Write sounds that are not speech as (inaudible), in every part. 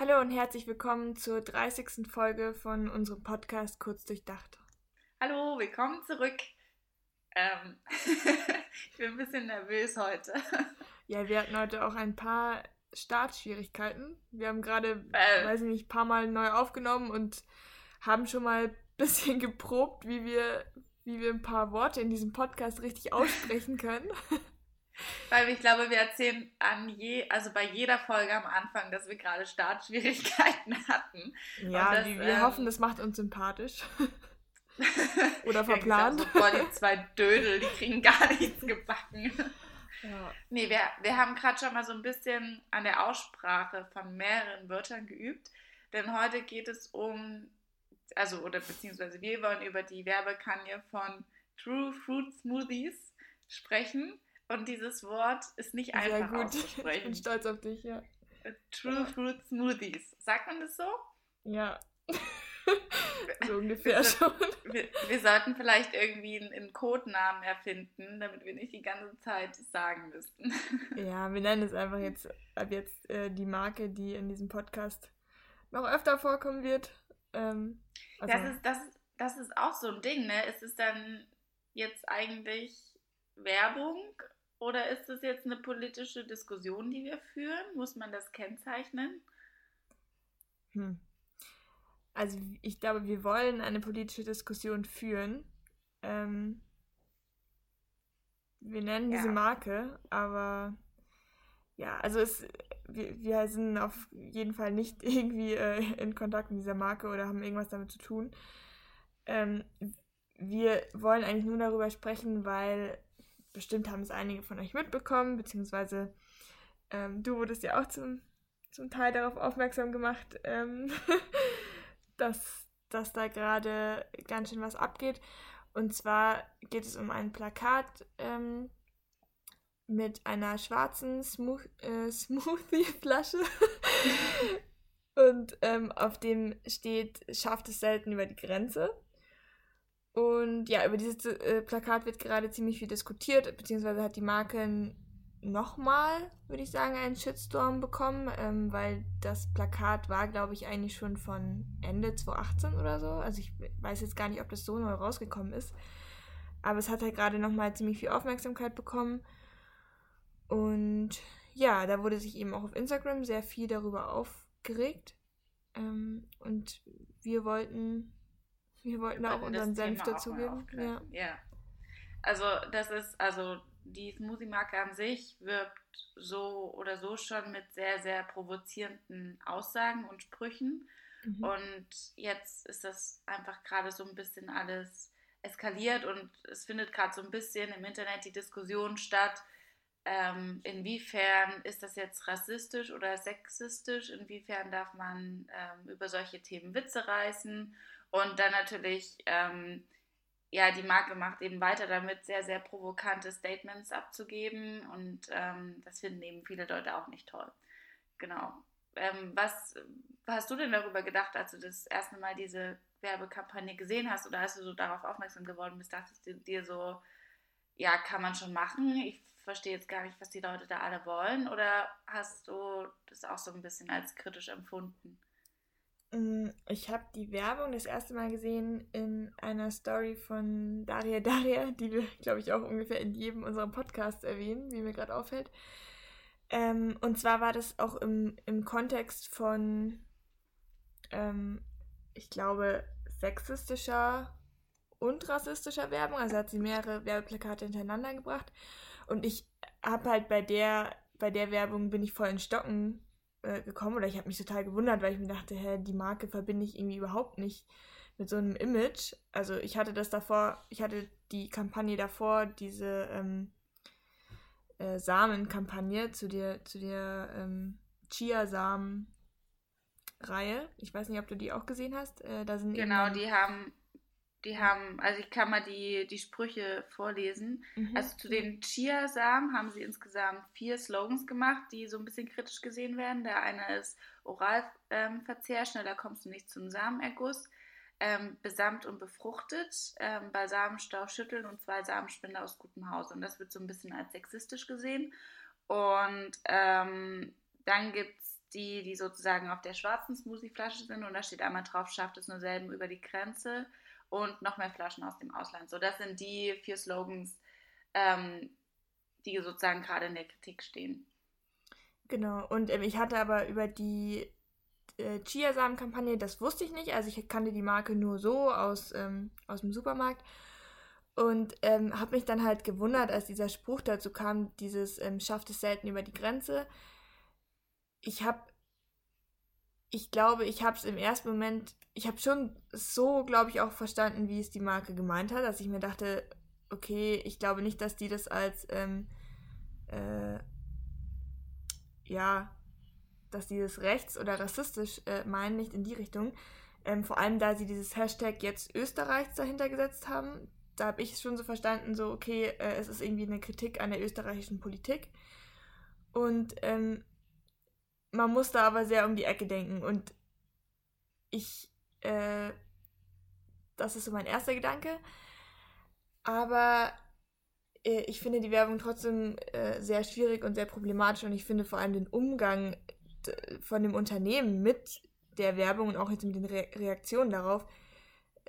Hallo und herzlich willkommen zur 30. Folge von unserem Podcast Kurz Durchdacht. Hallo, willkommen zurück. Ähm, (laughs) ich bin ein bisschen nervös heute. Ja, wir hatten heute auch ein paar Startschwierigkeiten. Wir haben gerade, äh, weiß ich nicht, ein paar Mal neu aufgenommen und haben schon mal ein bisschen geprobt, wie wir, wie wir ein paar Worte in diesem Podcast richtig aussprechen können. (laughs) Weil ich glaube, wir erzählen an je, also bei jeder Folge am Anfang, dass wir gerade Startschwierigkeiten (laughs) hatten. Ja, das, wir ähm, hoffen, das macht uns sympathisch. (laughs) Oder verplant. ja, so, boah, die zwei Dödel, die kriegen (laughs) gar nichts gebacken. Ja. Nee, wir, wir haben gerade schon mal so ein bisschen an der Aussprache von mehreren Wörtern geübt. Denn heute geht es um, also, oder beziehungsweise wir wollen über die Werbekampagne von True Fruit Smoothies sprechen. Und dieses Wort ist nicht einfach Sehr gut. auszusprechen. (laughs) Ich bin stolz auf dich, ja. True Fruit Smoothies. Sagt man das so? Ja. (laughs) so ungefähr wir, schon. Wir, wir, sollten vielleicht irgendwie einen, einen, Codenamen erfinden, damit wir nicht die ganze Zeit sagen müssten. (laughs) ja, wir nennen es einfach jetzt ab jetzt äh, die Marke, die in diesem Podcast noch öfter vorkommen wird. Ähm, also das, ist, das, das ist auch so ein Ding, ne? Ist es dann jetzt eigentlich Werbung oder ist das jetzt eine politische Diskussion, die wir führen? Muss man das kennzeichnen? Hm. Also ich glaube, wir wollen eine politische Diskussion führen. Ähm, wir nennen ja. diese Marke, aber ja, also es, wir, wir sind auf jeden Fall nicht (laughs) irgendwie äh, in Kontakt mit dieser Marke oder haben irgendwas damit zu tun. Ähm, wir wollen eigentlich nur darüber sprechen, weil bestimmt haben es einige von euch mitbekommen, beziehungsweise ähm, du wurdest ja auch zum, zum Teil darauf aufmerksam gemacht, ähm, (laughs) dass, dass da gerade ganz schön was abgeht. Und zwar geht es um ein Plakat ähm, mit einer schwarzen Smooth äh, (laughs) Smoothie-Flasche. (laughs) Und ähm, auf dem steht, schafft es selten über die Grenze. Und ja, über dieses äh, Plakat wird gerade ziemlich viel diskutiert, beziehungsweise hat die Marke nochmal, würde ich sagen, einen Shitstorm bekommen, ähm, weil das Plakat war, glaube ich, eigentlich schon von Ende 2018 oder so. Also ich weiß jetzt gar nicht, ob das so neu rausgekommen ist. Aber es hat halt gerade nochmal ziemlich viel Aufmerksamkeit bekommen. Und ja, da wurde sich eben auch auf Instagram sehr viel darüber aufgeregt. Ähm, und wir wollten wir wollten auch unseren Senf dazugeben. Ja. ja. Also das ist, also die Smoothie-Marke an sich wirbt so oder so schon mit sehr, sehr provozierenden Aussagen und Sprüchen. Mhm. Und jetzt ist das einfach gerade so ein bisschen alles eskaliert und es findet gerade so ein bisschen im Internet die Diskussion statt, ähm, inwiefern ist das jetzt rassistisch oder sexistisch, inwiefern darf man ähm, über solche Themen Witze reißen und dann natürlich, ähm, ja, die Marke macht eben weiter damit, sehr, sehr provokante Statements abzugeben. Und ähm, das finden eben viele Leute auch nicht toll. Genau. Ähm, was, hast du denn darüber gedacht, als du das erste Mal diese Werbekampagne gesehen hast? Oder als du so darauf aufmerksam geworden bist, dachtest du dir so, ja, kann man schon machen? Ich verstehe jetzt gar nicht, was die Leute da alle wollen. Oder hast du das auch so ein bisschen als kritisch empfunden? Mm, ich habe die Werbung das erste Mal gesehen in einer Story von Daria (laughs) Daria, die wir, glaube ich, auch ungefähr in jedem unserer Podcasts erwähnen, wie mir gerade auffällt. Ähm, und zwar war das auch im, im Kontext von, ähm, ich glaube, sexistischer und rassistischer Werbung. Also hat sie mehrere Werbeplakate hintereinander gebracht. Und ich habe halt bei der, bei der Werbung bin ich voll in Stocken äh, gekommen oder ich habe mich total gewundert, weil ich mir dachte, hä, die Marke verbinde ich irgendwie überhaupt nicht mit so einem Image. Also ich hatte das davor, ich hatte die Kampagne davor, diese ähm, äh, Samenkampagne zu der, zu der ähm, Chiasamen-Reihe. Ich weiß nicht, ob du die auch gesehen hast. Äh, da sind genau, die haben die haben, also ich kann mal die, die Sprüche vorlesen. Mhm. Also zu den Chiasamen haben sie insgesamt vier Slogans gemacht, die so ein bisschen kritisch gesehen werden. Der eine ist Oralverzehr, ähm, schneller kommst du nicht zum Samenerguss. Ähm, besamt und befruchtet, ähm, Balsamenstau schütteln und zwei Samenspender aus gutem Hause. Und das wird so ein bisschen als sexistisch gesehen. Und ähm, dann gibt es die, die sozusagen auf der schwarzen Smoothieflasche sind und da steht einmal drauf, schafft es nur selben über die Grenze und noch mehr Flaschen aus dem Ausland. So, das sind die vier Slogans, ähm, die sozusagen gerade in der Kritik stehen. Genau, und ähm, ich hatte aber über die äh, Chiasamen-Kampagne, das wusste ich nicht, also ich kannte die Marke nur so aus, ähm, aus dem Supermarkt und ähm, habe mich dann halt gewundert, als dieser Spruch dazu kam, dieses ähm, schafft es selten über die Grenze. Ich habe, ich glaube, ich habe es im ersten Moment, ich habe schon so, glaube ich, auch verstanden, wie es die Marke gemeint hat, dass ich mir dachte, okay, ich glaube nicht, dass die das als, ähm, äh, ja, dass die das rechts oder rassistisch äh, meinen, nicht in die Richtung. Ähm, vor allem, da sie dieses Hashtag jetzt Österreichs dahinter gesetzt haben. Da habe ich es schon so verstanden, so, okay, äh, es ist irgendwie eine Kritik an der österreichischen Politik. Und ähm, man muss da aber sehr um die Ecke denken. Und ich, äh, das ist so mein erster Gedanke. Aber äh, ich finde die Werbung trotzdem äh, sehr schwierig und sehr problematisch und ich finde vor allem den Umgang von dem Unternehmen mit der Werbung und auch jetzt mit den Re Reaktionen darauf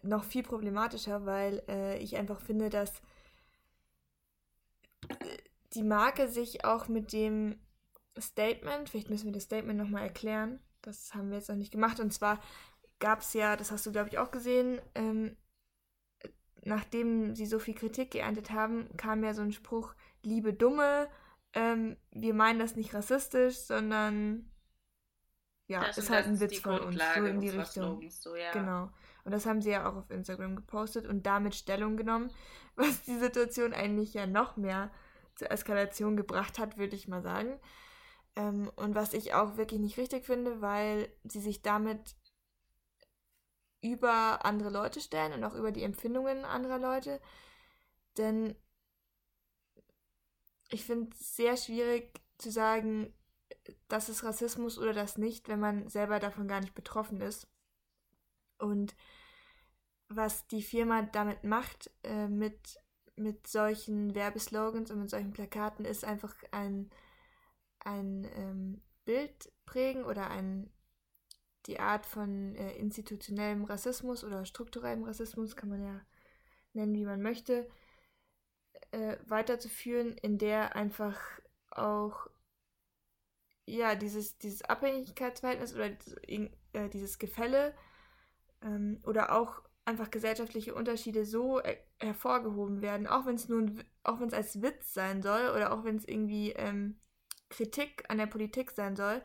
noch viel problematischer, weil äh, ich einfach finde, dass die Marke sich auch mit dem Statement, vielleicht müssen wir das Statement nochmal erklären, das haben wir jetzt noch nicht gemacht, und zwar gab es ja, das hast du glaube ich auch gesehen, ähm, nachdem sie so viel Kritik geerntet haben, kam ja so ein Spruch, liebe Dumme, ähm, wir meinen das nicht rassistisch, sondern ja, das ist halt ein Witz von uns, so in die Richtung. So, ja. Genau. Und das haben sie ja auch auf Instagram gepostet und damit Stellung genommen, (laughs) was die Situation eigentlich ja noch mehr zur Eskalation gebracht hat, würde ich mal sagen. Ähm, und was ich auch wirklich nicht richtig finde, weil sie sich damit über andere Leute stellen und auch über die Empfindungen anderer Leute. Denn ich finde es sehr schwierig zu sagen, das ist Rassismus oder das nicht, wenn man selber davon gar nicht betroffen ist. Und was die Firma damit macht, äh, mit, mit solchen Werbeslogans und mit solchen Plakaten, ist einfach ein, ein ähm, Bild prägen oder ein, die Art von äh, institutionellem Rassismus oder strukturellem Rassismus, kann man ja nennen, wie man möchte, äh, weiterzuführen, in der einfach auch ja, dieses, dieses Abhängigkeitsverhältnis oder äh, dieses Gefälle ähm, oder auch einfach gesellschaftliche Unterschiede so er hervorgehoben werden, auch wenn es nun, auch wenn es als Witz sein soll oder auch wenn es irgendwie ähm, Kritik an der Politik sein soll,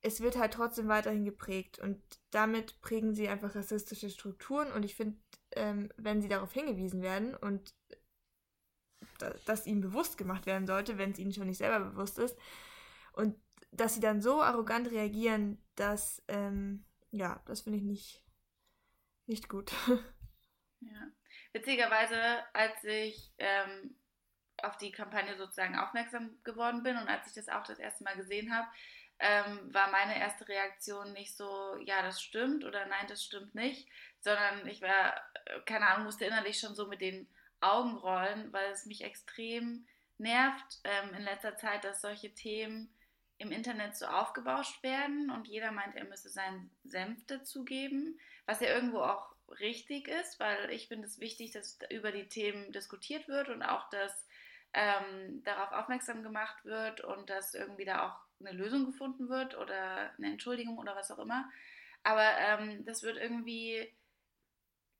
es wird halt trotzdem weiterhin geprägt und damit prägen sie einfach rassistische Strukturen und ich finde, ähm, wenn sie darauf hingewiesen werden und dass ihnen bewusst gemacht werden sollte, wenn es ihnen schon nicht selber bewusst ist, und dass sie dann so arrogant reagieren, dass, ähm, ja, das finde ich nicht, nicht gut. (laughs) Ja. Witzigerweise, als ich ähm, auf die Kampagne sozusagen aufmerksam geworden bin und als ich das auch das erste Mal gesehen habe, ähm, war meine erste Reaktion nicht so, ja, das stimmt oder nein, das stimmt nicht, sondern ich war, äh, keine Ahnung, musste innerlich schon so mit den Augen rollen, weil es mich extrem nervt ähm, in letzter Zeit, dass solche Themen im Internet so aufgebauscht werden und jeder meint, er müsse seinen Senf dazugeben, was ja irgendwo auch richtig ist, weil ich finde es wichtig, dass über die Themen diskutiert wird und auch, dass ähm, darauf aufmerksam gemacht wird und dass irgendwie da auch eine Lösung gefunden wird oder eine Entschuldigung oder was auch immer. Aber ähm, das wird irgendwie,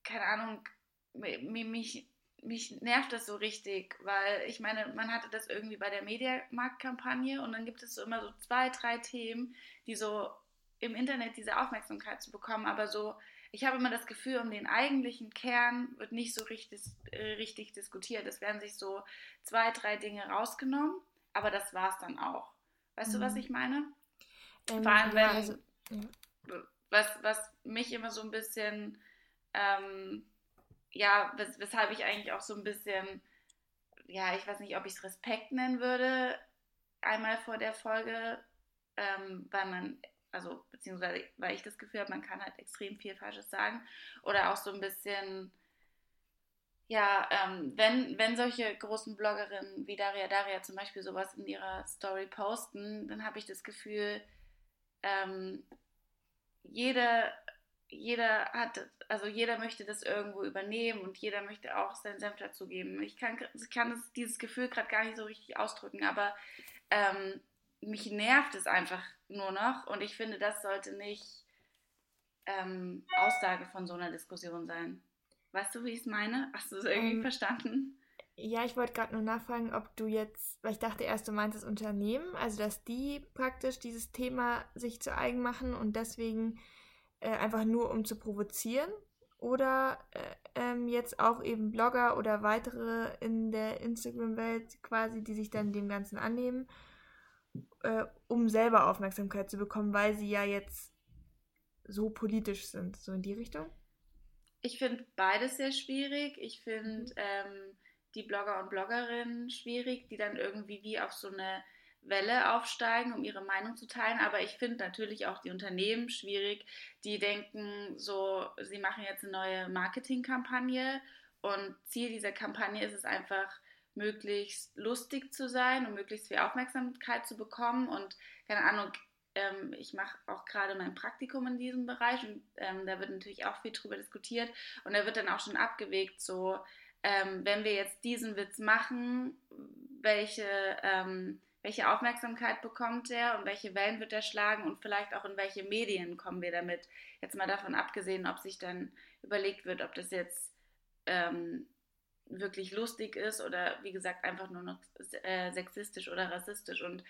keine Ahnung, mich, mich nervt das so richtig, weil ich meine, man hatte das irgendwie bei der Mediamarkt-Kampagne und dann gibt es so immer so zwei, drei Themen, die so im Internet diese Aufmerksamkeit zu bekommen, aber so, ich habe immer das Gefühl, um den eigentlichen Kern wird nicht so richtig, äh, richtig diskutiert. Es werden sich so zwei, drei Dinge rausgenommen, aber das war es dann auch. Weißt mhm. du, was mhm. ich meine? Ähm, Vor allem, wenn, ja, also, ja. was, was mich immer so ein bisschen ähm, ja, wes weshalb ich eigentlich auch so ein bisschen, ja, ich weiß nicht, ob ich es Respekt nennen würde, einmal vor der Folge, ähm, weil man, also beziehungsweise weil ich das Gefühl habe, man kann halt extrem viel Falsches sagen oder auch so ein bisschen, ja, ähm, wenn, wenn solche großen Bloggerinnen wie Daria Daria zum Beispiel sowas in ihrer Story posten, dann habe ich das Gefühl, ähm, jeder, jeder hat, also jeder möchte das irgendwo übernehmen und jeder möchte auch seinen Senf dazugeben. Ich kann, ich kann das, dieses Gefühl gerade gar nicht so richtig ausdrücken, aber ähm, mich nervt es einfach nur noch und ich finde, das sollte nicht ähm, Aussage von so einer Diskussion sein. Weißt du, wie ich es meine? Hast du es irgendwie ähm, verstanden? Ja, ich wollte gerade nur nachfragen, ob du jetzt, weil ich dachte erst, du meinst das Unternehmen, also dass die praktisch dieses Thema sich zu eigen machen und deswegen äh, einfach nur um zu provozieren oder äh, ähm, jetzt auch eben Blogger oder weitere in der Instagram-Welt quasi, die sich dann dem Ganzen annehmen, äh, um selber Aufmerksamkeit zu bekommen, weil sie ja jetzt so politisch sind, so in die Richtung? Ich finde beides sehr schwierig. Ich finde mhm. ähm, die Blogger und Bloggerinnen schwierig, die dann irgendwie wie auf so eine Welle aufsteigen, um ihre Meinung zu teilen. Aber ich finde natürlich auch die Unternehmen schwierig, die denken so, sie machen jetzt eine neue Marketingkampagne und Ziel dieser Kampagne ist es einfach, möglichst lustig zu sein und möglichst viel Aufmerksamkeit zu bekommen. Und keine Ahnung, ähm, ich mache auch gerade mein Praktikum in diesem Bereich und ähm, da wird natürlich auch viel drüber diskutiert und da wird dann auch schon abgewegt, so ähm, wenn wir jetzt diesen Witz machen, welche, ähm, welche Aufmerksamkeit bekommt er und welche Wellen wird er schlagen und vielleicht auch in welche Medien kommen wir damit. Jetzt mal davon abgesehen, ob sich dann überlegt wird, ob das jetzt ähm, wirklich lustig ist oder wie gesagt einfach nur noch äh, sexistisch oder rassistisch. Und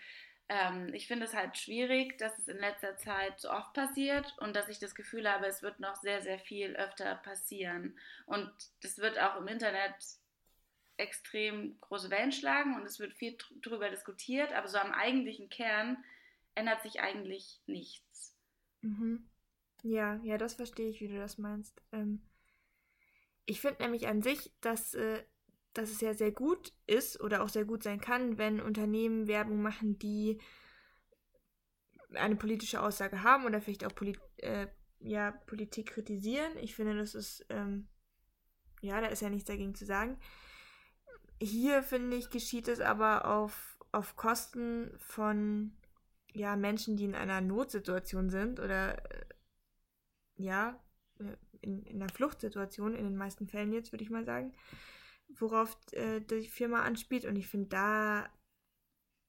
ähm, ich finde es halt schwierig, dass es in letzter Zeit so oft passiert und dass ich das Gefühl habe, es wird noch sehr, sehr viel öfter passieren. Und das wird auch im Internet extrem große Wellen schlagen und es wird viel darüber diskutiert, aber so am eigentlichen Kern ändert sich eigentlich nichts. Mhm. Ja, ja, das verstehe ich, wie du das meinst. Ähm, ich finde nämlich an sich, dass äh, dass es ja sehr gut ist oder auch sehr gut sein kann, wenn Unternehmen Werbung machen, die eine politische Aussage haben oder vielleicht auch Polit äh, ja, Politik kritisieren. Ich finde, das ist, ähm, ja, da ist ja nichts dagegen zu sagen. Hier, finde ich, geschieht es aber auf, auf Kosten von ja, Menschen, die in einer Notsituation sind oder äh, ja, in, in einer Fluchtsituation, in den meisten Fällen jetzt, würde ich mal sagen worauf äh, die Firma anspielt. Und ich finde da,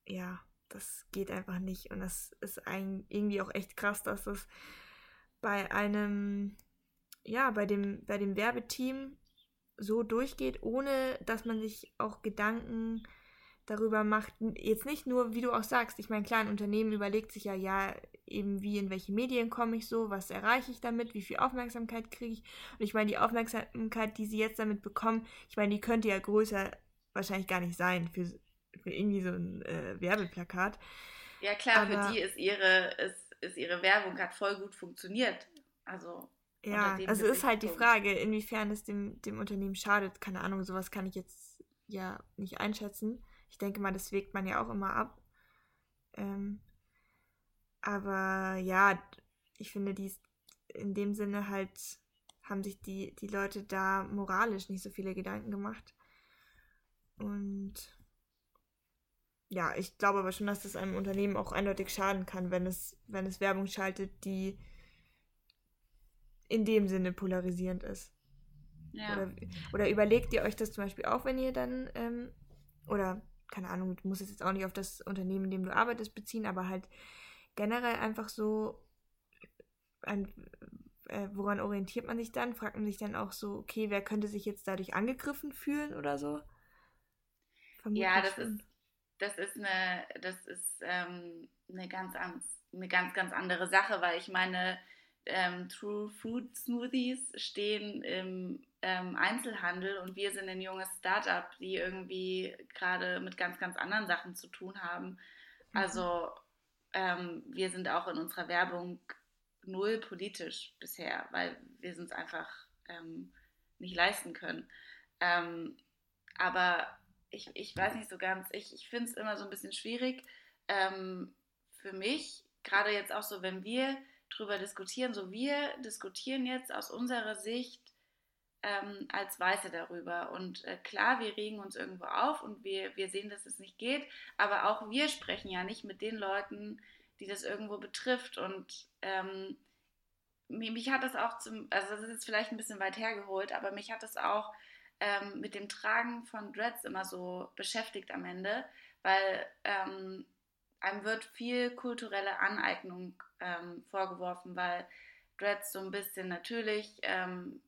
ja, das geht einfach nicht. Und das ist ein, irgendwie auch echt krass, dass das bei einem, ja, bei dem, bei dem Werbeteam so durchgeht, ohne dass man sich auch Gedanken darüber macht, jetzt nicht nur, wie du auch sagst, ich meine, klar, ein Unternehmen überlegt sich ja, ja, eben wie, in welche Medien komme ich so, was erreiche ich damit, wie viel Aufmerksamkeit kriege ich. Und ich meine, die Aufmerksamkeit, die sie jetzt damit bekommen, ich meine, die könnte ja größer wahrscheinlich gar nicht sein für, für irgendwie so ein äh, Werbeplakat. Ja, klar, Aber, für die ist ihre, ist, ist ihre Werbung hat voll gut funktioniert. Also. Ja, also ist halt die Frage, inwiefern es dem, dem Unternehmen schadet. Keine Ahnung, sowas kann ich jetzt ja nicht einschätzen. Ich denke mal, das wägt man ja auch immer ab. Ähm, aber ja, ich finde, die in dem Sinne halt haben sich die, die Leute da moralisch nicht so viele Gedanken gemacht. Und ja, ich glaube aber schon, dass das einem Unternehmen auch eindeutig schaden kann, wenn es, wenn es Werbung schaltet, die in dem Sinne polarisierend ist. Ja. Oder, oder überlegt ihr euch das zum Beispiel auch, wenn ihr dann, ähm, oder keine Ahnung, du musst es jetzt auch nicht auf das Unternehmen, in dem du arbeitest, beziehen, aber halt generell einfach so, ein, äh, woran orientiert man sich dann? Fragt man sich dann auch so, okay, wer könnte sich jetzt dadurch angegriffen fühlen oder so? Vermutlich ja, das schon. ist, das ist eine, das ist ähm, eine ganz, eine ganz, ganz andere Sache, weil ich meine, ähm, True Fruit Smoothies stehen im ähm, Einzelhandel und wir sind ein junges Startup, die irgendwie gerade mit ganz, ganz anderen Sachen zu tun haben. Mhm. Also ähm, wir sind auch in unserer Werbung null politisch bisher, weil wir es uns einfach ähm, nicht leisten können. Ähm, aber ich, ich weiß nicht so ganz, ich, ich finde es immer so ein bisschen schwierig ähm, für mich, gerade jetzt auch so, wenn wir drüber diskutieren, so wir diskutieren jetzt aus unserer Sicht ähm, als Weiße darüber. Und äh, klar, wir regen uns irgendwo auf und wir, wir sehen, dass es nicht geht, aber auch wir sprechen ja nicht mit den Leuten, die das irgendwo betrifft. Und ähm, mich hat das auch zum, also das ist jetzt vielleicht ein bisschen weit hergeholt, aber mich hat das auch ähm, mit dem Tragen von Dreads immer so beschäftigt am Ende, weil ähm, einem wird viel kulturelle Aneignung ähm, vorgeworfen, weil Dreads so ein bisschen natürlich ähm,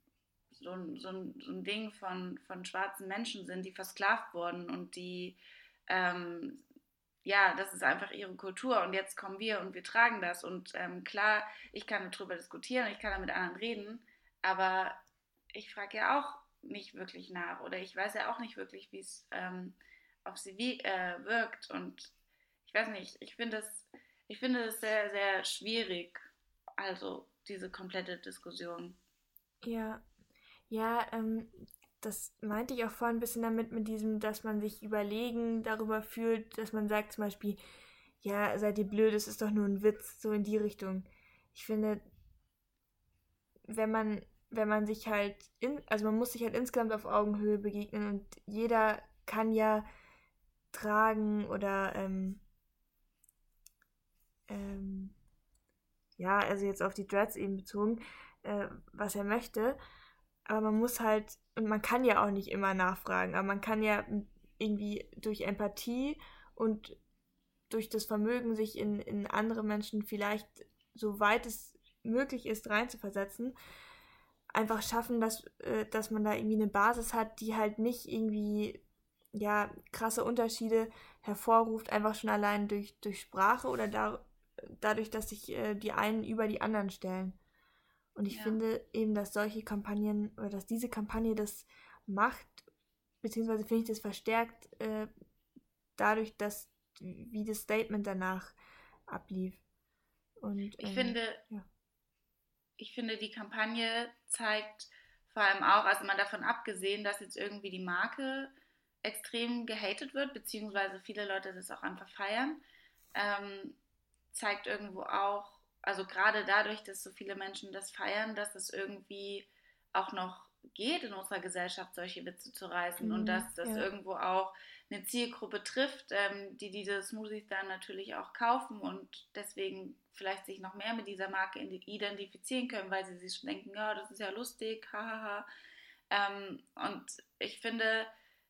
so, so, ein, so ein Ding von, von schwarzen Menschen sind, die versklavt wurden und die ähm, ja, das ist einfach ihre Kultur und jetzt kommen wir und wir tragen das. Und ähm, klar, ich kann darüber diskutieren, ich kann da mit anderen reden, aber ich frage ja auch nicht wirklich nach oder ich weiß ja auch nicht wirklich, wie es ähm, auf sie wie, äh, wirkt. Und weiß nicht, ich finde es ich finde es sehr, sehr schwierig, also diese komplette Diskussion. Ja, ja, ähm, das meinte ich auch vorhin ein bisschen damit, mit diesem, dass man sich überlegen darüber fühlt, dass man sagt zum Beispiel, ja, seid ihr blöd, es ist doch nur ein Witz, so in die Richtung. Ich finde, wenn man, wenn man sich halt, in, also man muss sich halt insgesamt auf Augenhöhe begegnen und jeder kann ja tragen oder, ähm, ähm, ja, also jetzt auf die Dreads eben bezogen, äh, was er möchte. Aber man muss halt, und man kann ja auch nicht immer nachfragen, aber man kann ja irgendwie durch Empathie und durch das Vermögen, sich in, in andere Menschen vielleicht, soweit es möglich ist, reinzuversetzen, einfach schaffen, dass, äh, dass man da irgendwie eine Basis hat, die halt nicht irgendwie ja krasse Unterschiede hervorruft, einfach schon allein durch, durch Sprache oder da, dadurch, dass sich äh, die einen über die anderen stellen. Und ich ja. finde eben, dass solche Kampagnen oder dass diese Kampagne das macht, beziehungsweise finde ich das verstärkt äh, dadurch, dass wie das Statement danach ablief. Und, ich ähm, finde, ja. ich finde, die Kampagne zeigt vor allem auch, also mal davon abgesehen, dass jetzt irgendwie die Marke extrem gehatet wird, beziehungsweise viele Leute das auch einfach feiern, ähm, zeigt irgendwo auch, also gerade dadurch, dass so viele Menschen das feiern, dass es irgendwie auch noch geht in unserer Gesellschaft, solche Witze zu reißen mhm, und dass das ja. irgendwo auch eine Zielgruppe trifft, ähm, die diese Smoothies dann natürlich auch kaufen und deswegen vielleicht sich noch mehr mit dieser Marke identifizieren können, weil sie sich denken, ja, das ist ja lustig, hahaha. Ähm, und ich finde,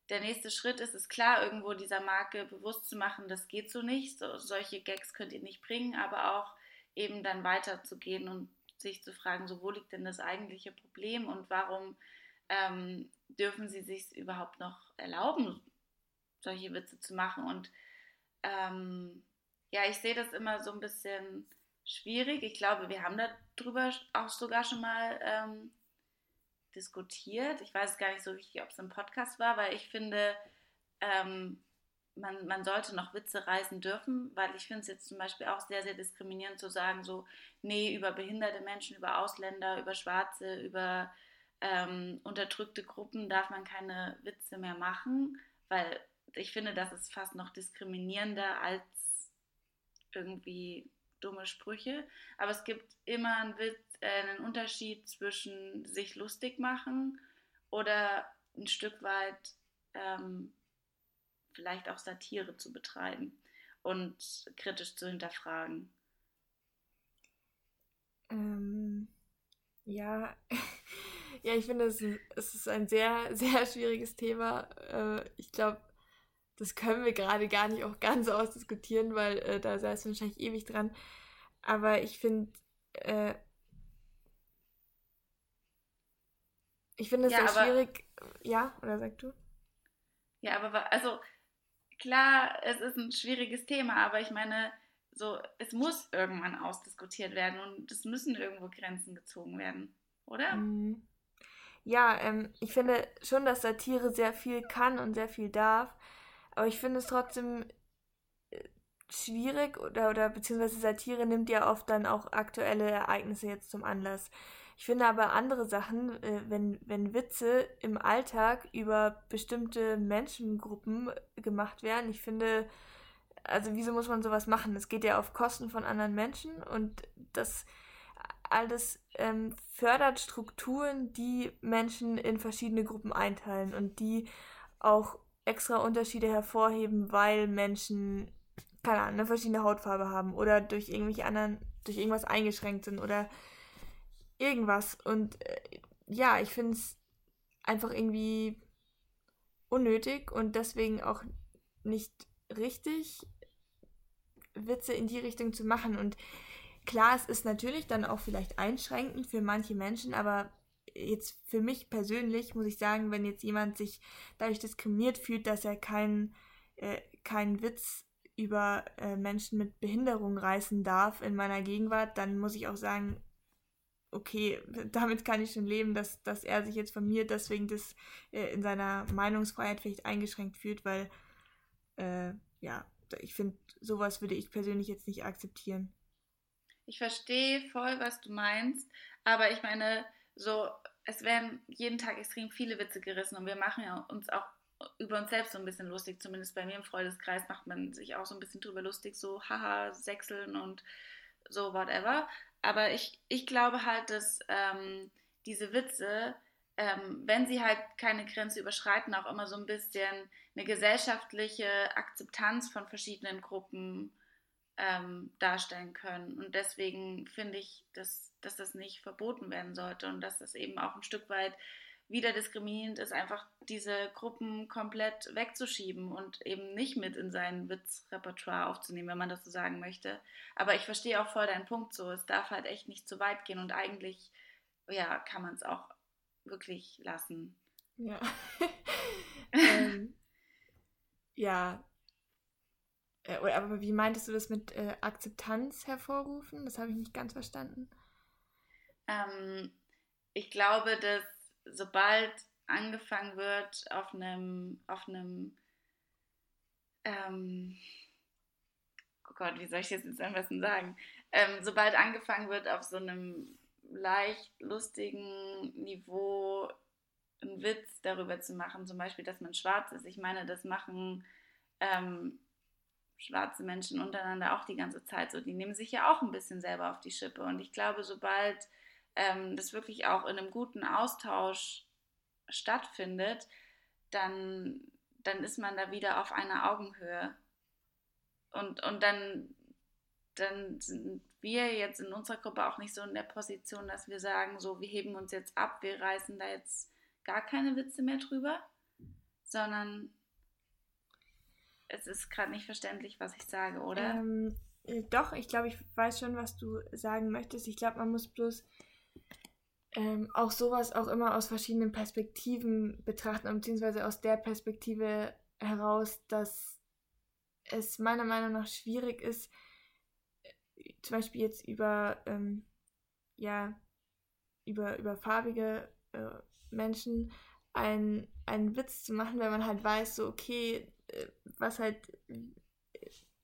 der nächste Schritt ist es klar, irgendwo dieser Marke bewusst zu machen, das geht so nicht, so, solche Gags könnt ihr nicht bringen, aber auch eben dann weiterzugehen und sich zu fragen, so wo liegt denn das eigentliche Problem und warum ähm, dürfen sie sich überhaupt noch erlauben, solche Witze zu machen. Und ähm, ja, ich sehe das immer so ein bisschen schwierig. Ich glaube, wir haben darüber auch sogar schon mal ähm, diskutiert. Ich weiß gar nicht so richtig, ob es im Podcast war, weil ich finde, ähm, man, man sollte noch Witze reißen dürfen, weil ich finde es jetzt zum Beispiel auch sehr, sehr diskriminierend zu sagen, so, nee, über behinderte Menschen, über Ausländer, über Schwarze, über ähm, unterdrückte Gruppen darf man keine Witze mehr machen, weil ich finde, das ist fast noch diskriminierender als irgendwie dumme Sprüche. Aber es gibt immer einen, Witz, äh, einen Unterschied zwischen sich lustig machen oder ein Stück weit ähm, vielleicht auch Satire zu betreiben und kritisch zu hinterfragen? Ähm, ja, (laughs) ja, ich finde, es, es ist ein sehr, (laughs) sehr schwieriges Thema. Äh, ich glaube, das können wir gerade gar nicht auch ganz (laughs) ausdiskutieren, weil äh, da sei es wahrscheinlich ewig dran. Aber ich finde, äh, ich finde es ja, sehr schwierig. Ja, oder sag du? Ja, aber also klar, es ist ein schwieriges Thema, aber ich meine, so, es muss irgendwann ausdiskutiert werden und es müssen irgendwo Grenzen gezogen werden, oder? Mhm. Ja, ähm, ich finde schon, dass Satire sehr viel kann und sehr viel darf, aber ich finde es trotzdem äh, schwierig oder, oder beziehungsweise Satire nimmt ja oft dann auch aktuelle Ereignisse jetzt zum Anlass. Ich finde aber andere Sachen, äh, wenn, wenn Witze im Alltag über bestimmte Menschengruppen gemacht werden, ich finde, also wieso muss man sowas machen? Es geht ja auf Kosten von anderen Menschen und das alles ähm, fördert Strukturen, die Menschen in verschiedene Gruppen einteilen und die auch extra Unterschiede hervorheben, weil Menschen keine Ahnung, eine verschiedene Hautfarbe haben oder durch irgendwelche anderen, durch irgendwas eingeschränkt sind oder irgendwas. Und äh, ja, ich finde es einfach irgendwie unnötig und deswegen auch nicht richtig, Witze in die Richtung zu machen. Und klar, es ist natürlich dann auch vielleicht einschränkend für manche Menschen, aber jetzt für mich persönlich muss ich sagen, wenn jetzt jemand sich dadurch diskriminiert fühlt, dass er keinen äh, keinen Witz über äh, Menschen mit Behinderung reißen darf in meiner Gegenwart, dann muss ich auch sagen, okay, (laughs) damit kann ich schon leben, dass, dass er sich jetzt von mir deswegen das äh, in seiner Meinungsfreiheit vielleicht eingeschränkt fühlt, weil äh, ja, ich finde, sowas würde ich persönlich jetzt nicht akzeptieren. Ich verstehe voll, was du meinst, aber ich meine, so, es werden jeden Tag extrem viele Witze gerissen und wir machen ja uns auch über uns selbst so ein bisschen lustig, zumindest bei mir im Freundeskreis macht man sich auch so ein bisschen drüber lustig, so haha, sechseln und so whatever. Aber ich, ich glaube halt, dass ähm, diese Witze, ähm, wenn sie halt keine Grenze überschreiten, auch immer so ein bisschen eine gesellschaftliche Akzeptanz von verschiedenen Gruppen ähm, darstellen können. Und deswegen finde ich, dass, dass das nicht verboten werden sollte und dass das eben auch ein Stück weit wieder diskriminierend ist, einfach diese Gruppen komplett wegzuschieben und eben nicht mit in sein Witzrepertoire aufzunehmen, wenn man das so sagen möchte. Aber ich verstehe auch voll deinen Punkt so. Es darf halt echt nicht zu weit gehen und eigentlich, ja, kann man es auch wirklich lassen. Ja. (laughs) (laughs) ähm, ja. Äh, aber wie meintest du das mit äh, Akzeptanz hervorrufen? Das habe ich nicht ganz verstanden. Ähm, ich glaube, dass sobald angefangen wird auf einem, auf einem, ähm, oh Gott, wie soll ich das jetzt am besten sagen? Ähm, sobald angefangen wird auf so einem leicht lustigen Niveau einen Witz darüber zu machen, zum Beispiel, dass man schwarz ist. Ich meine, das machen ähm, schwarze Menschen untereinander auch die ganze Zeit so. Die nehmen sich ja auch ein bisschen selber auf die Schippe. Und ich glaube, sobald ähm, das wirklich auch in einem guten Austausch stattfindet, dann, dann ist man da wieder auf einer Augenhöhe. Und, und dann, dann sind wir jetzt in unserer Gruppe auch nicht so in der Position, dass wir sagen, so, wir heben uns jetzt ab, wir reißen da jetzt gar keine Witze mehr drüber, sondern es ist gerade nicht verständlich, was ich sage, oder? Ähm, äh, doch, ich glaube, ich weiß schon, was du sagen möchtest. Ich glaube, man muss bloß ähm, auch sowas auch immer aus verschiedenen Perspektiven betrachten, beziehungsweise aus der Perspektive heraus, dass es meiner Meinung nach schwierig ist, äh, zum Beispiel jetzt über, ähm, ja, über, über farbige äh, Menschen einen, einen Witz zu machen, wenn man halt weiß, so, okay, äh, was halt äh,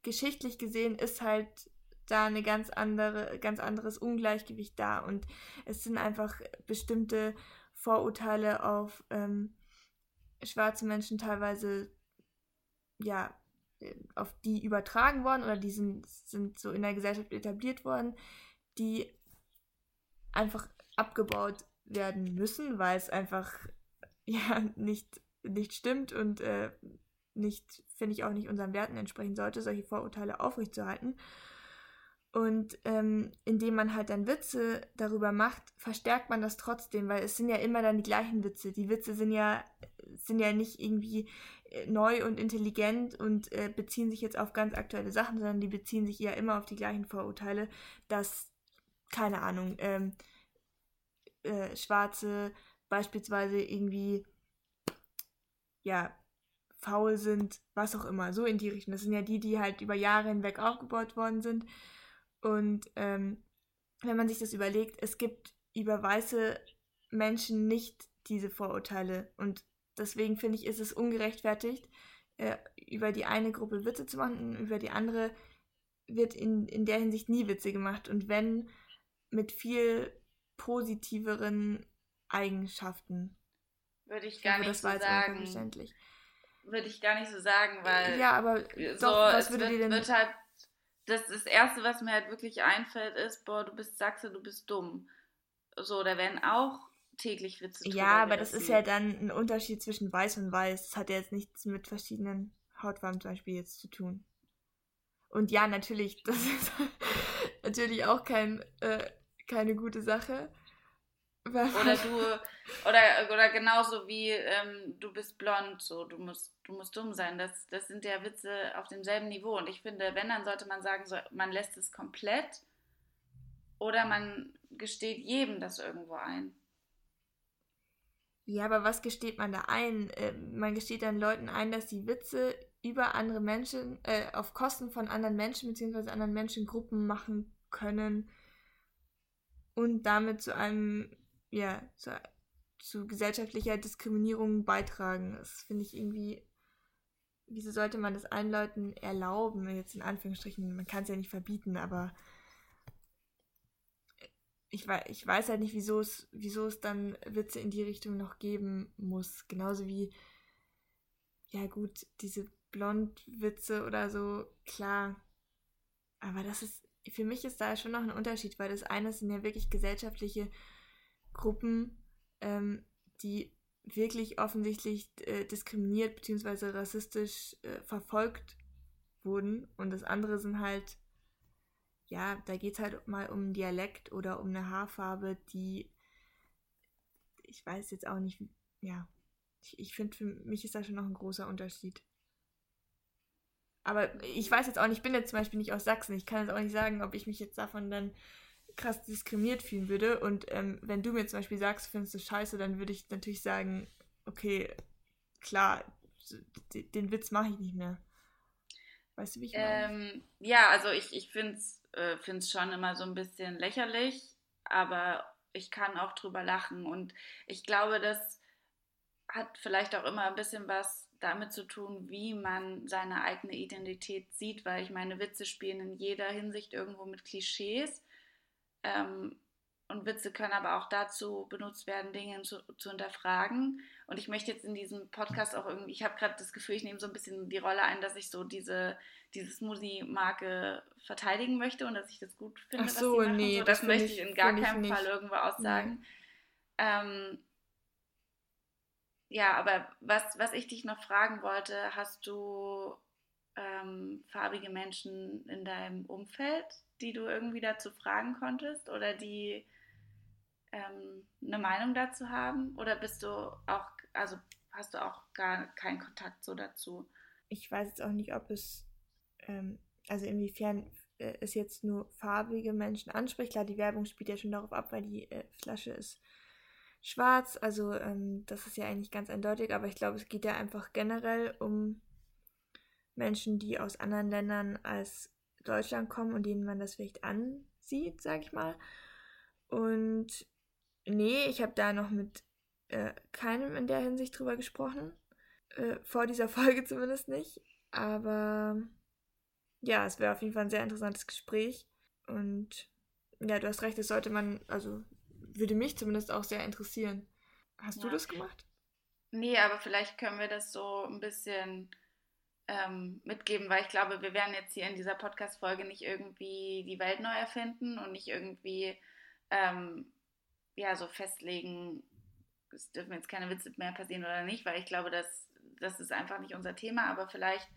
geschichtlich gesehen ist halt da eine ganz andere, ganz anderes Ungleichgewicht da. Und es sind einfach bestimmte Vorurteile auf ähm, schwarze Menschen teilweise ja auf die übertragen worden oder die sind, sind so in der Gesellschaft etabliert worden, die einfach abgebaut werden müssen, weil es einfach (laughs) ja nicht, nicht stimmt und äh, nicht, finde ich auch nicht unseren Werten entsprechen sollte, solche Vorurteile aufrechtzuerhalten. Und ähm, indem man halt dann Witze darüber macht, verstärkt man das trotzdem, weil es sind ja immer dann die gleichen Witze. Die Witze sind ja, sind ja nicht irgendwie äh, neu und intelligent und äh, beziehen sich jetzt auf ganz aktuelle Sachen, sondern die beziehen sich ja immer auf die gleichen Vorurteile, dass, keine Ahnung, ähm, äh, Schwarze beispielsweise irgendwie, ja, faul sind, was auch immer, so in die Richtung. Das sind ja die, die halt über Jahre hinweg aufgebaut worden sind und ähm, wenn man sich das überlegt, es gibt über weiße Menschen nicht diese Vorurteile. Und deswegen finde ich, ist es ungerechtfertigt, äh, über die eine Gruppe Witze zu machen über die andere wird in, in der Hinsicht nie Witze gemacht. Und wenn mit viel positiveren Eigenschaften. Würde ich gar nicht so sagen. Würde ich gar nicht so sagen, weil. Ja, aber so, doch, was würde wird, dir denn. Wird halt das, das Erste, was mir halt wirklich einfällt, ist, boah, du bist Sachse, du bist dumm. So, da werden auch täglich Witze Ja, aber das ist ja dann ein Unterschied zwischen weiß und weiß. Das hat ja jetzt nichts mit verschiedenen Hautfarben zum Beispiel jetzt zu tun. Und ja, natürlich, (laughs) das ist natürlich auch kein, äh, keine gute Sache. Oder du, oder, oder genauso wie ähm, du bist blond, so du musst, du musst dumm sein. Das, das sind ja Witze auf demselben Niveau. Und ich finde, wenn, dann sollte man sagen, so, man lässt es komplett oder man gesteht jedem das irgendwo ein. Ja, aber was gesteht man da ein? Äh, man gesteht dann Leuten ein, dass sie Witze über andere Menschen, äh, auf Kosten von anderen Menschen bzw. anderen Menschengruppen machen können und damit zu einem, ja, zu, zu gesellschaftlicher Diskriminierung beitragen. Das finde ich irgendwie, wieso sollte man das allen Leuten erlauben? Jetzt in Anführungsstrichen, man kann es ja nicht verbieten, aber ich, weiß, ich weiß halt nicht, wieso es, wieso es dann Witze in die Richtung noch geben muss. Genauso wie, ja gut, diese Blondwitze oder so, klar. Aber das ist, für mich ist da schon noch ein Unterschied, weil das eine sind ja wirklich gesellschaftliche Gruppen, ähm, die wirklich offensichtlich äh, diskriminiert bzw. rassistisch äh, verfolgt wurden. Und das andere sind halt ja, da geht es halt mal um einen Dialekt oder um eine Haarfarbe, die ich weiß jetzt auch nicht, ja, ich, ich finde, für mich ist da schon noch ein großer Unterschied. Aber ich weiß jetzt auch nicht, ich bin jetzt zum Beispiel nicht aus Sachsen. Ich kann jetzt auch nicht sagen, ob ich mich jetzt davon dann krass diskriminiert fühlen würde. Und ähm, wenn du mir zum Beispiel sagst, findest du scheiße, dann würde ich natürlich sagen, okay, klar, den Witz mache ich nicht mehr. Weißt du, wie ich meine? Ähm, ja, also ich, ich finde es äh, schon immer so ein bisschen lächerlich, aber ich kann auch drüber lachen. Und ich glaube, das hat vielleicht auch immer ein bisschen was damit zu tun, wie man seine eigene Identität sieht, weil ich meine, Witze spielen in jeder Hinsicht irgendwo mit Klischees. Ähm, und Witze können aber auch dazu benutzt werden, Dinge zu, zu hinterfragen. Und ich möchte jetzt in diesem Podcast auch irgendwie, ich habe gerade das Gefühl, ich nehme so ein bisschen die Rolle ein, dass ich so diese, diese Smoothie-Marke verteidigen möchte und dass ich das gut finde, Ach so, was sie machen. Nee, so, das, das möchte ich in gar keinem Fall irgendwo aussagen. Ähm, ja, aber was, was ich dich noch fragen wollte, hast du ähm, farbige Menschen in deinem Umfeld, die du irgendwie dazu fragen konntest oder die ähm, eine Meinung dazu haben? Oder bist du auch, also hast du auch gar keinen Kontakt so dazu? Ich weiß jetzt auch nicht, ob es, ähm, also inwiefern äh, es jetzt nur farbige Menschen anspricht. Klar, die Werbung spielt ja schon darauf ab, weil die äh, Flasche ist schwarz. Also ähm, das ist ja eigentlich ganz eindeutig, aber ich glaube, es geht ja einfach generell um Menschen, die aus anderen Ländern als Deutschland kommen und denen man das vielleicht ansieht, sag ich mal. Und Nee, ich habe da noch mit äh, keinem in der Hinsicht drüber gesprochen. Äh, vor dieser (laughs) Folge zumindest nicht. Aber ja, es wäre auf jeden Fall ein sehr interessantes Gespräch. Und ja, du hast recht, das sollte man, also würde mich zumindest auch sehr interessieren. Hast ja. du das gemacht? Nee, aber vielleicht können wir das so ein bisschen ähm, mitgeben, weil ich glaube, wir werden jetzt hier in dieser Podcast-Folge nicht irgendwie die Welt neu erfinden und nicht irgendwie ähm, ja, so festlegen, es dürfen jetzt keine Witze mehr passieren oder nicht, weil ich glaube, dass das ist einfach nicht unser Thema, aber vielleicht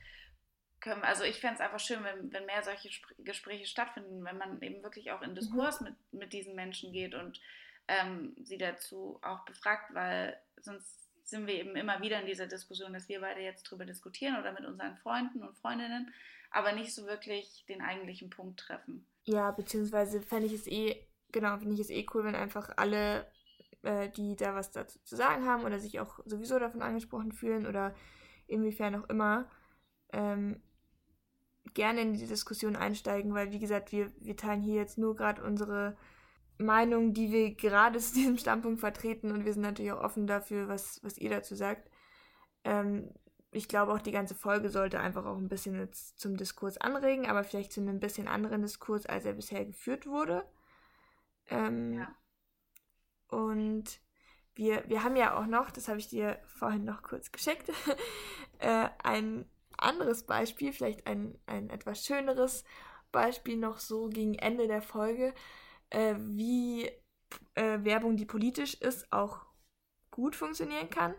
können wir, also ich fände es einfach schön, wenn, wenn mehr solche Gespräche stattfinden, wenn man eben wirklich auch in mhm. Diskurs mhm. mit, mit diesen Menschen geht und ähm, sie dazu auch befragt, weil sonst sind wir eben immer wieder in dieser Diskussion, dass wir beide jetzt drüber diskutieren oder mit unseren Freunden und Freundinnen, aber nicht so wirklich den eigentlichen Punkt treffen. Ja, beziehungsweise fände ich es eh genau, finde ich es eh cool, wenn einfach alle, äh, die da was dazu zu sagen haben oder sich auch sowieso davon angesprochen fühlen oder inwiefern auch immer, ähm, gerne in die Diskussion einsteigen, weil wie gesagt, wir, wir teilen hier jetzt nur gerade unsere Meinung, die wir gerade zu diesem Standpunkt vertreten und wir sind natürlich auch offen dafür, was, was ihr dazu sagt. Ähm, ich glaube auch, die ganze Folge sollte einfach auch ein bisschen jetzt zum Diskurs anregen, aber vielleicht zu einem bisschen anderen Diskurs, als er bisher geführt wurde. Ähm, ja. Und wir, wir haben ja auch noch, das habe ich dir vorhin noch kurz geschickt, (laughs) äh, ein anderes Beispiel, vielleicht ein, ein etwas schöneres Beispiel noch so gegen Ende der Folge, äh, wie äh, Werbung, die politisch ist, auch gut funktionieren kann.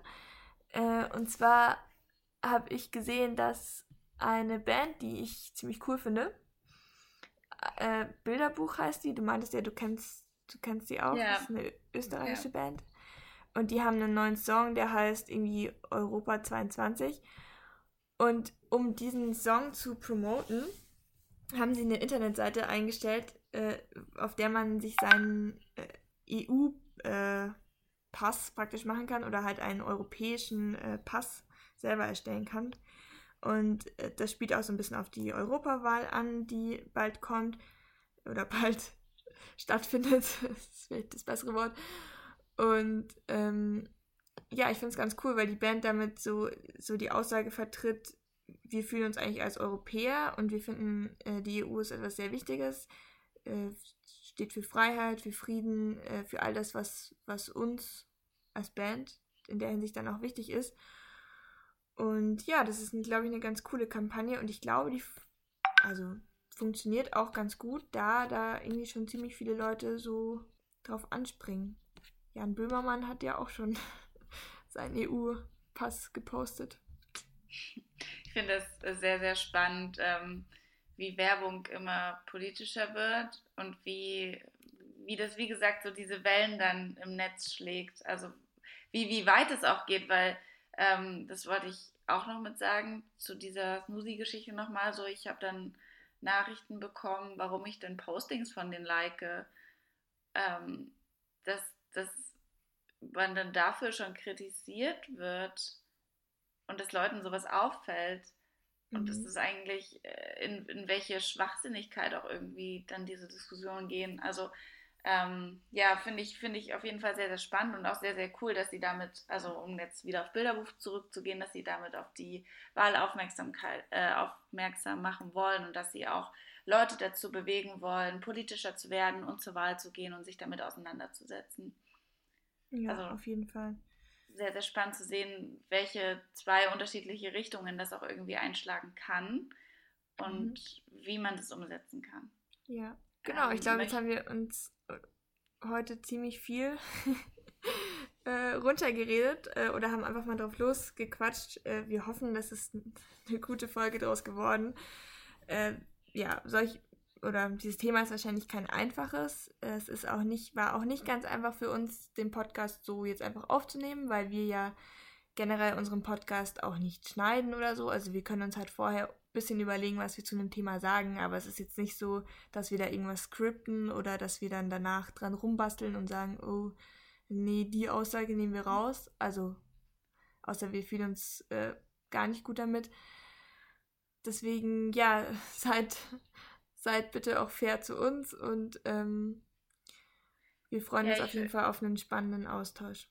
Äh, und zwar habe ich gesehen, dass eine Band, die ich ziemlich cool finde. Äh, Bilderbuch heißt die. Du meintest ja, du kennst, du kennst die auch. Ja. Das ist eine österreichische ja. Band. Und die haben einen neuen Song, der heißt irgendwie Europa 22. Und um diesen Song zu promoten, haben sie eine Internetseite eingestellt, äh, auf der man sich seinen äh, EU-Pass äh, praktisch machen kann oder halt einen europäischen äh, Pass selber erstellen kann. Und äh, das spielt auch so ein bisschen auf die Europawahl an, die bald kommt oder (laughs) bald stattfindet. (laughs) das ist vielleicht das bessere Wort. Und ähm, ja, ich finde es ganz cool, weil die Band damit so, so die Aussage vertritt, wir fühlen uns eigentlich als Europäer und wir finden, äh, die EU ist etwas sehr Wichtiges, äh, steht für Freiheit, für Frieden, äh, für all das, was, was uns als Band in der Hinsicht dann auch wichtig ist. Und ja, das ist, glaube ich, eine ganz coole Kampagne und ich glaube, die also funktioniert auch ganz gut, da da irgendwie schon ziemlich viele Leute so drauf anspringen. Jan Böhmermann hat ja auch schon (laughs) seinen EU-Pass gepostet. Ich finde das sehr, sehr spannend, ähm, wie Werbung immer politischer wird und wie, wie das, wie gesagt, so diese Wellen dann im Netz schlägt. Also wie, wie weit es auch geht, weil ähm, das wollte ich auch noch mit sagen zu dieser Smoothie-Geschichte nochmal. So, ich habe dann Nachrichten bekommen, warum ich denn Postings von denen like. Ähm, dass, dass man dann dafür schon kritisiert wird und dass Leuten sowas auffällt und mhm. dass das eigentlich äh, in, in welche Schwachsinnigkeit auch irgendwie dann diese Diskussionen gehen. Also ähm, ja, finde ich, finde ich auf jeden Fall sehr, sehr spannend und auch sehr, sehr cool, dass sie damit, also um jetzt wieder auf Bilderbuch zurückzugehen, dass sie damit auf die Wahl Aufmerksamkeit, äh, aufmerksam machen wollen und dass sie auch Leute dazu bewegen wollen, politischer zu werden und zur Wahl zu gehen und sich damit auseinanderzusetzen. Ja, also, auf jeden Fall. Sehr, sehr spannend zu sehen, welche zwei unterschiedliche Richtungen das auch irgendwie einschlagen kann und mhm. wie man das umsetzen kann. Ja, genau. ich glaube, jetzt haben wir uns äh, heute ziemlich viel (laughs) äh, runtergeredet äh, oder haben einfach mal drauf losgequatscht. Äh, wir hoffen, dass es eine gute Folge daraus geworden. Äh, ja, solch oder dieses Thema ist wahrscheinlich kein einfaches. Es ist auch nicht, war auch nicht ganz einfach für uns, den Podcast so jetzt einfach aufzunehmen, weil wir ja generell unseren Podcast auch nicht schneiden oder so. Also wir können uns halt vorher ein bisschen überlegen, was wir zu einem Thema sagen, aber es ist jetzt nicht so, dass wir da irgendwas skripten oder dass wir dann danach dran rumbasteln und sagen, oh, nee, die Aussage nehmen wir raus. Also, außer wir fühlen uns äh, gar nicht gut damit. Deswegen, ja, (laughs) seid seid bitte auch fair zu uns und ähm, wir freuen ja, uns auf jeden Fall auf einen spannenden Austausch.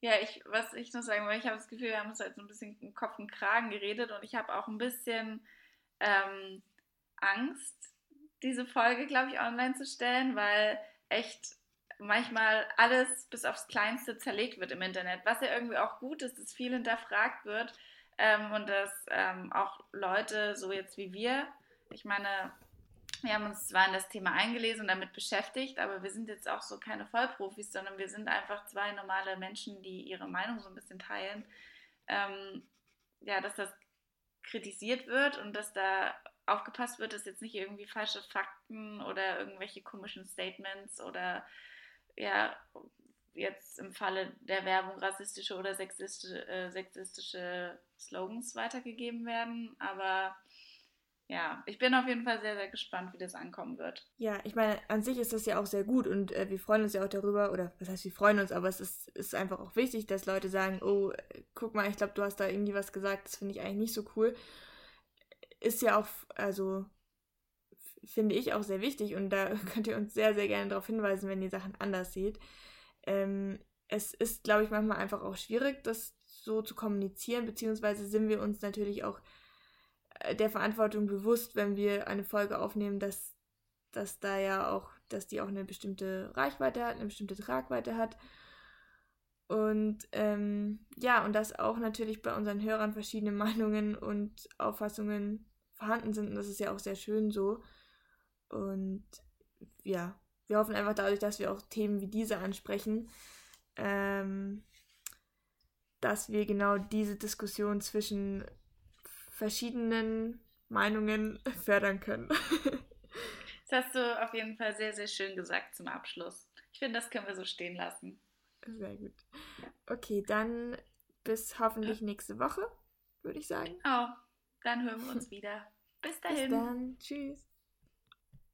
Ja, ich, was ich noch sagen will, ich habe das Gefühl, wir haben uns halt so ein bisschen im Kopf und Kragen geredet und ich habe auch ein bisschen ähm, Angst, diese Folge, glaube ich, online zu stellen, weil echt manchmal alles bis aufs Kleinste zerlegt wird im Internet, was ja irgendwie auch gut ist, dass viel hinterfragt wird ähm, und dass ähm, auch Leute, so jetzt wie wir, ich meine, wir haben uns zwar in das Thema eingelesen und damit beschäftigt, aber wir sind jetzt auch so keine Vollprofis, sondern wir sind einfach zwei normale Menschen, die ihre Meinung so ein bisschen teilen. Ähm, ja, dass das kritisiert wird und dass da aufgepasst wird, dass jetzt nicht irgendwie falsche Fakten oder irgendwelche komischen Statements oder ja, jetzt im Falle der Werbung rassistische oder sexistische, äh, sexistische Slogans weitergegeben werden. Aber ja, ich bin auf jeden Fall sehr, sehr gespannt, wie das ankommen wird. Ja, ich meine, an sich ist das ja auch sehr gut und äh, wir freuen uns ja auch darüber, oder was heißt, wir freuen uns, aber es ist, ist einfach auch wichtig, dass Leute sagen, oh, guck mal, ich glaube, du hast da irgendwie was gesagt, das finde ich eigentlich nicht so cool. Ist ja auch, also finde ich auch sehr wichtig und da (laughs) könnt ihr uns sehr, sehr gerne darauf hinweisen, wenn ihr Sachen anders seht. Ähm, es ist, glaube ich, manchmal einfach auch schwierig, das so zu kommunizieren, beziehungsweise sind wir uns natürlich auch der Verantwortung bewusst, wenn wir eine Folge aufnehmen, dass, dass da ja auch, dass die auch eine bestimmte Reichweite hat, eine bestimmte Tragweite hat. Und ähm, ja, und dass auch natürlich bei unseren Hörern verschiedene (laughs) Meinungen und Auffassungen vorhanden sind. Und das ist ja auch sehr schön so. Und ja, wir hoffen einfach dadurch, dass wir auch Themen wie diese ansprechen, ähm, dass wir genau diese Diskussion zwischen verschiedenen Meinungen fördern können. (laughs) Das hast du auf jeden Fall sehr, sehr schön gesagt zum Abschluss. Ich finde, das können wir so stehen lassen. Sehr gut. Okay, dann bis hoffentlich nächste Woche, würde ich sagen. Oh, dann hören wir uns (laughs) wieder. Bis dahin. Bis dann. Tschüss.